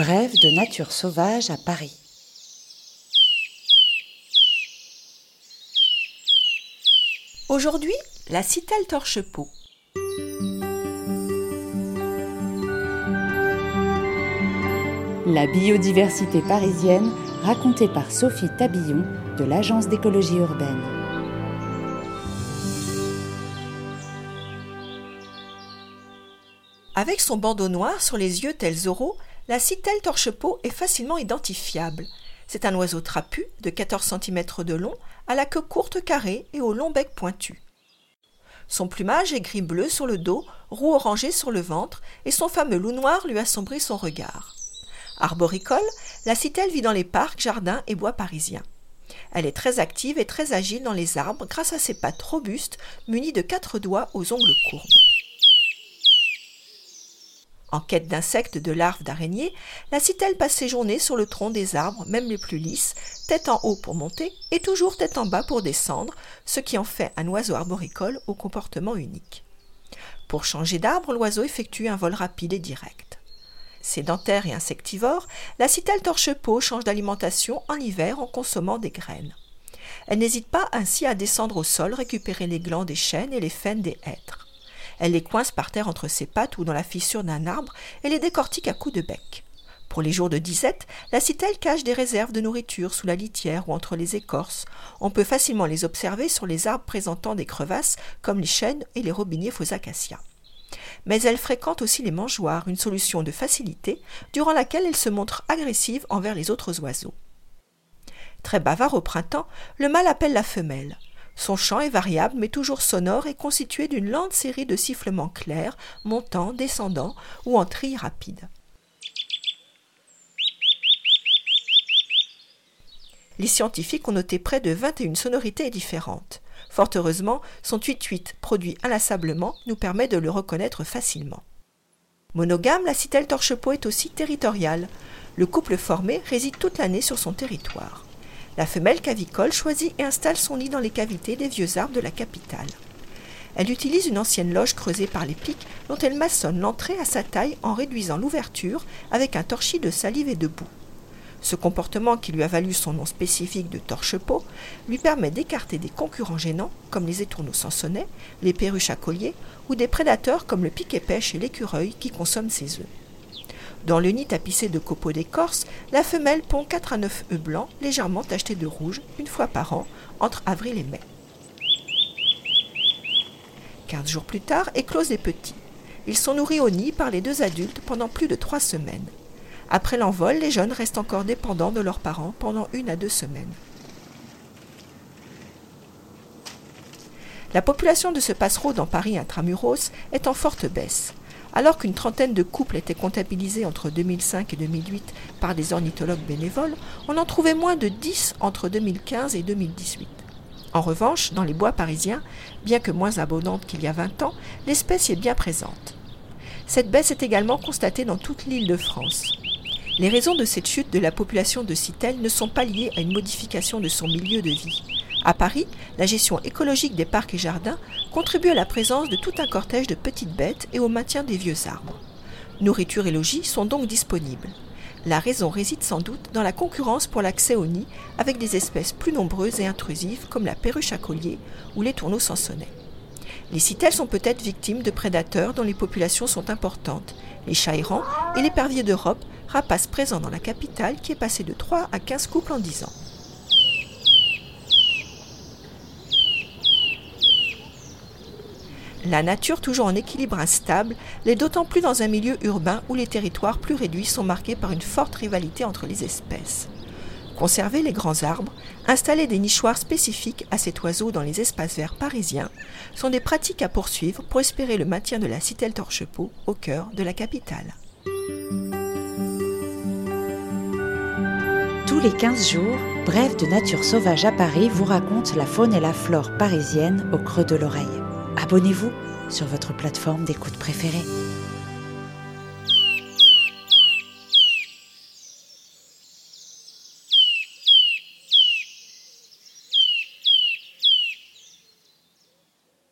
Brève de nature sauvage à Paris. Aujourd'hui, la citelle torche-peau. La biodiversité parisienne racontée par Sophie Tabillon de l'Agence d'écologie urbaine. Avec son bandeau noir sur les yeux tels Zorro, la citelle torche-peau est facilement identifiable. C'est un oiseau trapu de 14 cm de long, à la queue courte carrée et au long bec pointu. Son plumage est gris-bleu sur le dos, roux orangé sur le ventre, et son fameux loup noir lui assombrit son regard. Arboricole, la citelle vit dans les parcs, jardins et bois parisiens. Elle est très active et très agile dans les arbres grâce à ses pattes robustes munies de quatre doigts aux ongles courbes. En quête d'insectes, de larves, d'araignées, la citelle passe ses journées sur le tronc des arbres, même les plus lisses, tête en haut pour monter et toujours tête en bas pour descendre, ce qui en fait un oiseau arboricole au comportement unique. Pour changer d'arbre, l'oiseau effectue un vol rapide et direct. Sédentaire et insectivore, la citelle torche-peau change d'alimentation en hiver en consommant des graines. Elle n'hésite pas ainsi à descendre au sol récupérer les glands des chênes et les faines des hêtres. Elle les coince par terre entre ses pattes ou dans la fissure d'un arbre et les décortique à coups de bec. Pour les jours de disette, la citelle cache des réserves de nourriture sous la litière ou entre les écorces. On peut facilement les observer sur les arbres présentant des crevasses comme les chênes et les robiniers faux acacias. Mais elle fréquente aussi les mangeoires, une solution de facilité, durant laquelle elle se montre agressive envers les autres oiseaux. Très bavard au printemps, le mâle appelle la femelle. Son chant est variable mais toujours sonore et constitué d'une lente série de sifflements clairs, montants, descendants ou en trilles rapides. Les scientifiques ont noté près de 21 sonorités différentes. Fort heureusement, son 8-8 produit inlassablement nous permet de le reconnaître facilement. Monogame, la citelle torche-peau est aussi territoriale. Le couple formé réside toute l'année sur son territoire. La femelle cavicole choisit et installe son nid dans les cavités des vieux arbres de la capitale. Elle utilise une ancienne loge creusée par les pics dont elle maçonne l'entrée à sa taille en réduisant l'ouverture avec un torchis de salive et de boue. Ce comportement qui lui a valu son nom spécifique de torche-peau lui permet d'écarter des concurrents gênants comme les étourneaux sansonnets, les perruches à collier ou des prédateurs comme le piquet-pêche et l'écureuil qui consomment ses œufs. Dans le nid tapissé de copeaux d'écorce, la femelle pond 4 à 9 œufs blancs légèrement tachetés de rouge une fois par an entre avril et mai. Quinze jours plus tard éclosent les petits. Ils sont nourris au nid par les deux adultes pendant plus de trois semaines. Après l'envol, les jeunes restent encore dépendants de leurs parents pendant une à deux semaines. La population de ce passereau dans Paris intramuros est en forte baisse. Alors qu'une trentaine de couples étaient comptabilisés entre 2005 et 2008 par des ornithologues bénévoles, on en trouvait moins de 10 entre 2015 et 2018. En revanche, dans les bois parisiens, bien que moins abondante qu'il y a 20 ans, l'espèce y est bien présente. Cette baisse est également constatée dans toute l'île de France. Les raisons de cette chute de la population de Citelle ne sont pas liées à une modification de son milieu de vie. À Paris, la gestion écologique des parcs et jardins contribue à la présence de tout un cortège de petites bêtes et au maintien des vieux arbres. Nourriture et logis sont donc disponibles. La raison réside sans doute dans la concurrence pour l'accès au nid avec des espèces plus nombreuses et intrusives comme la perruche à collier ou les tourneaux sansonnets. Les citelles sont peut-être victimes de prédateurs dont les populations sont importantes, les chats errants et l'épervier d'Europe, rapace présent dans la capitale qui est passé de 3 à 15 couples en 10 ans. La nature, toujours en équilibre instable, l'est d'autant plus dans un milieu urbain où les territoires plus réduits sont marqués par une forte rivalité entre les espèces. Conserver les grands arbres, installer des nichoirs spécifiques à cet oiseau dans les espaces verts parisiens sont des pratiques à poursuivre pour espérer le maintien de la citelle torche-peau au cœur de la capitale. Tous les 15 jours, Bref de Nature Sauvage à Paris vous raconte la faune et la flore parisienne au creux de l'oreille abonnez-vous sur votre plateforme d'écoute préférée.